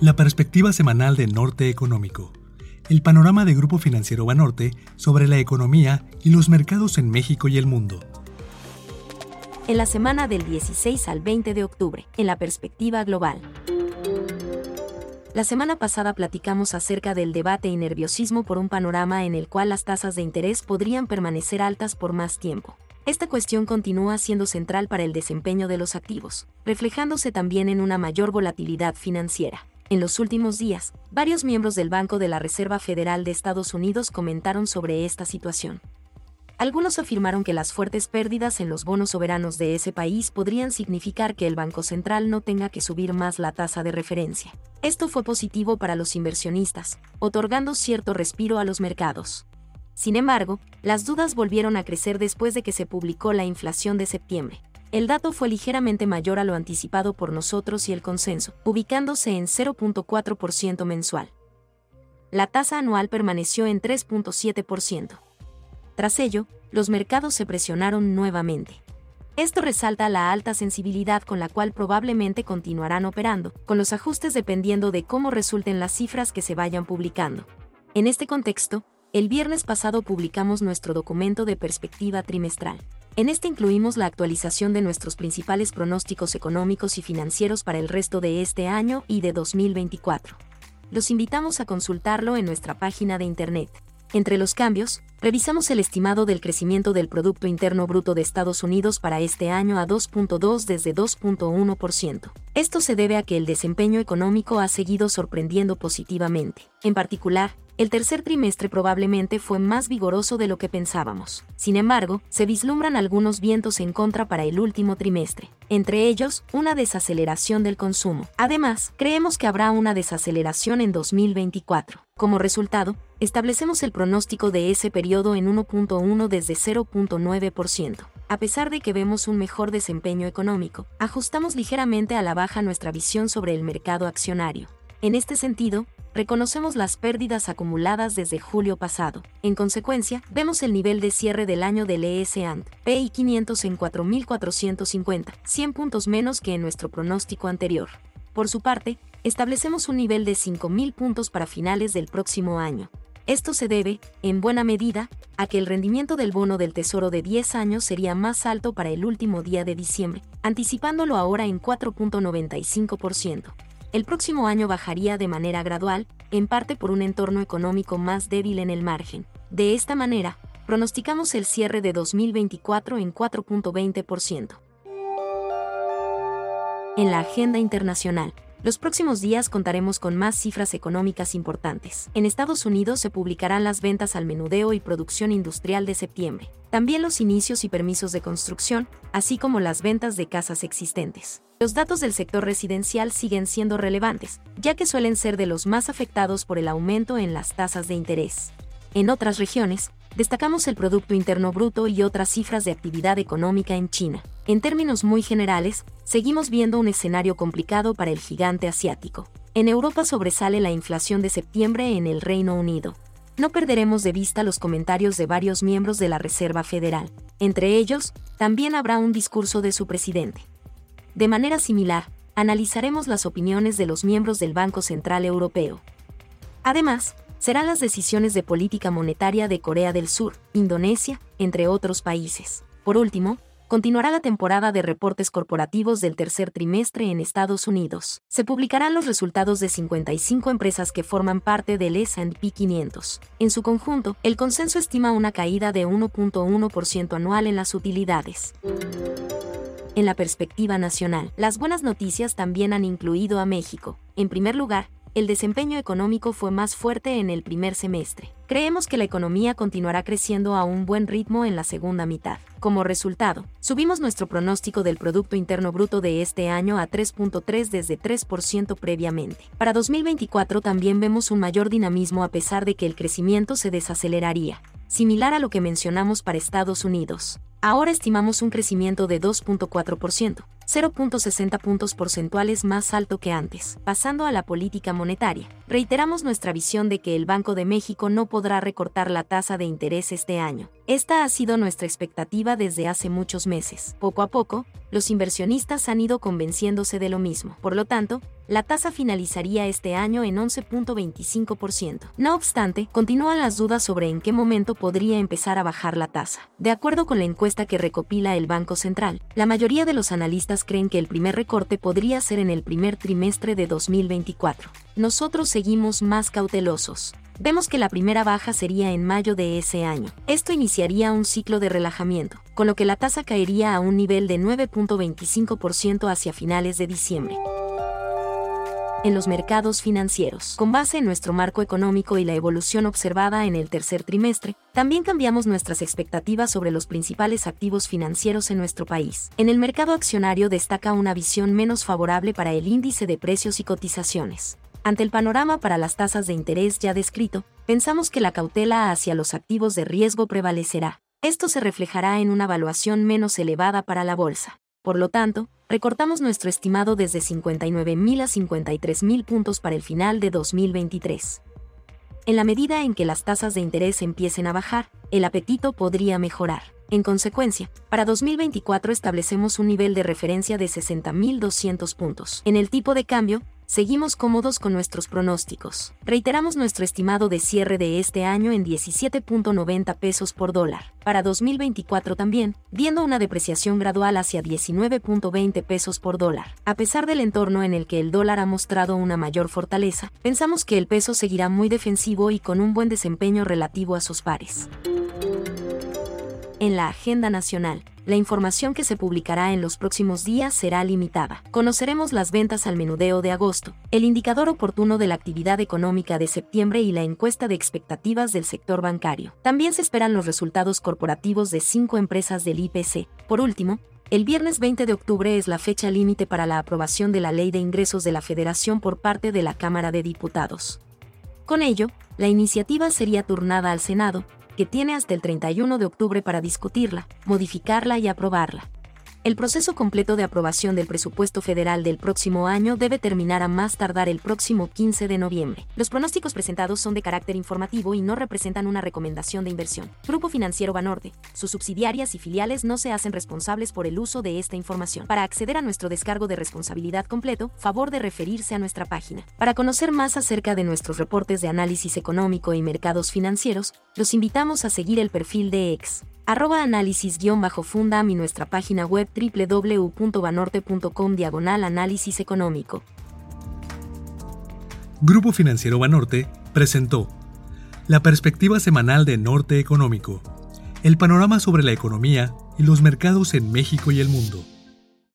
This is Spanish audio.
La perspectiva semanal de Norte Económico. El panorama de Grupo Financiero Banorte sobre la economía y los mercados en México y el mundo. En la semana del 16 al 20 de octubre, en la perspectiva global. La semana pasada platicamos acerca del debate y nerviosismo por un panorama en el cual las tasas de interés podrían permanecer altas por más tiempo. Esta cuestión continúa siendo central para el desempeño de los activos, reflejándose también en una mayor volatilidad financiera. En los últimos días, varios miembros del Banco de la Reserva Federal de Estados Unidos comentaron sobre esta situación. Algunos afirmaron que las fuertes pérdidas en los bonos soberanos de ese país podrían significar que el Banco Central no tenga que subir más la tasa de referencia. Esto fue positivo para los inversionistas, otorgando cierto respiro a los mercados. Sin embargo, las dudas volvieron a crecer después de que se publicó la inflación de septiembre. El dato fue ligeramente mayor a lo anticipado por nosotros y el consenso, ubicándose en 0.4% mensual. La tasa anual permaneció en 3.7%. Tras ello, los mercados se presionaron nuevamente. Esto resalta la alta sensibilidad con la cual probablemente continuarán operando, con los ajustes dependiendo de cómo resulten las cifras que se vayan publicando. En este contexto, el viernes pasado publicamos nuestro documento de perspectiva trimestral. En este incluimos la actualización de nuestros principales pronósticos económicos y financieros para el resto de este año y de 2024. Los invitamos a consultarlo en nuestra página de internet. Entre los cambios, revisamos el estimado del crecimiento del Producto Interno Bruto de Estados Unidos para este año a 2.2 desde 2.1%. Esto se debe a que el desempeño económico ha seguido sorprendiendo positivamente. En particular, el tercer trimestre probablemente fue más vigoroso de lo que pensábamos. Sin embargo, se vislumbran algunos vientos en contra para el último trimestre, entre ellos una desaceleración del consumo. Además, creemos que habrá una desaceleración en 2024. Como resultado, establecemos el pronóstico de ese periodo en 1.1 desde 0.9%. A pesar de que vemos un mejor desempeño económico, ajustamos ligeramente a la baja nuestra visión sobre el mercado accionario. En este sentido, reconocemos las pérdidas acumuladas desde julio pasado. En consecuencia, vemos el nivel de cierre del año del ES&P PI 500 en 4.450, 100 puntos menos que en nuestro pronóstico anterior. Por su parte, establecemos un nivel de 5.000 puntos para finales del próximo año. Esto se debe, en buena medida, a que el rendimiento del bono del Tesoro de 10 años sería más alto para el último día de diciembre, anticipándolo ahora en 4.95% el próximo año bajaría de manera gradual, en parte por un entorno económico más débil en el margen. De esta manera, pronosticamos el cierre de 2024 en 4.20%. En la agenda internacional, los próximos días contaremos con más cifras económicas importantes. En Estados Unidos se publicarán las ventas al menudeo y producción industrial de septiembre, también los inicios y permisos de construcción, así como las ventas de casas existentes. Los datos del sector residencial siguen siendo relevantes, ya que suelen ser de los más afectados por el aumento en las tasas de interés. En otras regiones, destacamos el Producto Interno Bruto y otras cifras de actividad económica en China. En términos muy generales, seguimos viendo un escenario complicado para el gigante asiático. En Europa sobresale la inflación de septiembre en el Reino Unido. No perderemos de vista los comentarios de varios miembros de la Reserva Federal. Entre ellos, también habrá un discurso de su presidente. De manera similar, analizaremos las opiniones de los miembros del Banco Central Europeo. Además, serán las decisiones de política monetaria de Corea del Sur, Indonesia, entre otros países. Por último, continuará la temporada de reportes corporativos del tercer trimestre en Estados Unidos. Se publicarán los resultados de 55 empresas que forman parte del S&P 500. En su conjunto, el consenso estima una caída de 1.1% anual en las utilidades. En la perspectiva nacional, las buenas noticias también han incluido a México. En primer lugar, el desempeño económico fue más fuerte en el primer semestre. Creemos que la economía continuará creciendo a un buen ritmo en la segunda mitad. Como resultado, subimos nuestro pronóstico del Producto Interno Bruto de este año a 3.3 desde 3% previamente. Para 2024 también vemos un mayor dinamismo a pesar de que el crecimiento se desaceleraría, similar a lo que mencionamos para Estados Unidos. Ahora estimamos un crecimiento de 2.4%, 0.60 puntos porcentuales más alto que antes. Pasando a la política monetaria, reiteramos nuestra visión de que el Banco de México no podrá recortar la tasa de interés este año. Esta ha sido nuestra expectativa desde hace muchos meses. Poco a poco, los inversionistas han ido convenciéndose de lo mismo. Por lo tanto, la tasa finalizaría este año en 11.25%. No obstante, continúan las dudas sobre en qué momento podría empezar a bajar la tasa. De acuerdo con la encuesta que recopila el Banco Central, la mayoría de los analistas creen que el primer recorte podría ser en el primer trimestre de 2024. Nosotros seguimos más cautelosos. Vemos que la primera baja sería en mayo de ese año. Esto iniciaría un ciclo de relajamiento, con lo que la tasa caería a un nivel de 9.25% hacia finales de diciembre en los mercados financieros. Con base en nuestro marco económico y la evolución observada en el tercer trimestre, también cambiamos nuestras expectativas sobre los principales activos financieros en nuestro país. En el mercado accionario destaca una visión menos favorable para el índice de precios y cotizaciones. Ante el panorama para las tasas de interés ya descrito, pensamos que la cautela hacia los activos de riesgo prevalecerá. Esto se reflejará en una valuación menos elevada para la bolsa. Por lo tanto, recortamos nuestro estimado desde 59.000 a 53.000 puntos para el final de 2023. En la medida en que las tasas de interés empiecen a bajar, el apetito podría mejorar. En consecuencia, para 2024 establecemos un nivel de referencia de 60.200 puntos. En el tipo de cambio, seguimos cómodos con nuestros pronósticos. Reiteramos nuestro estimado de cierre de este año en 17.90 pesos por dólar. Para 2024 también, viendo una depreciación gradual hacia 19.20 pesos por dólar. A pesar del entorno en el que el dólar ha mostrado una mayor fortaleza, pensamos que el peso seguirá muy defensivo y con un buen desempeño relativo a sus pares en la agenda nacional. La información que se publicará en los próximos días será limitada. Conoceremos las ventas al menudeo de agosto, el indicador oportuno de la actividad económica de septiembre y la encuesta de expectativas del sector bancario. También se esperan los resultados corporativos de cinco empresas del IPC. Por último, el viernes 20 de octubre es la fecha límite para la aprobación de la Ley de Ingresos de la Federación por parte de la Cámara de Diputados. Con ello, la iniciativa sería turnada al Senado, que tiene hasta el 31 de octubre para discutirla, modificarla y aprobarla. El proceso completo de aprobación del presupuesto federal del próximo año debe terminar a más tardar el próximo 15 de noviembre. Los pronósticos presentados son de carácter informativo y no representan una recomendación de inversión. Grupo Financiero Banorte, sus subsidiarias y filiales no se hacen responsables por el uso de esta información. Para acceder a nuestro descargo de responsabilidad completo, favor de referirse a nuestra página. Para conocer más acerca de nuestros reportes de análisis económico y mercados financieros, los invitamos a seguir el perfil de EX arroba análisis-fundam y nuestra página web www.banorte.com diagonal análisis económico. Grupo Financiero Banorte presentó la perspectiva semanal de Norte Económico, el panorama sobre la economía y los mercados en México y el mundo.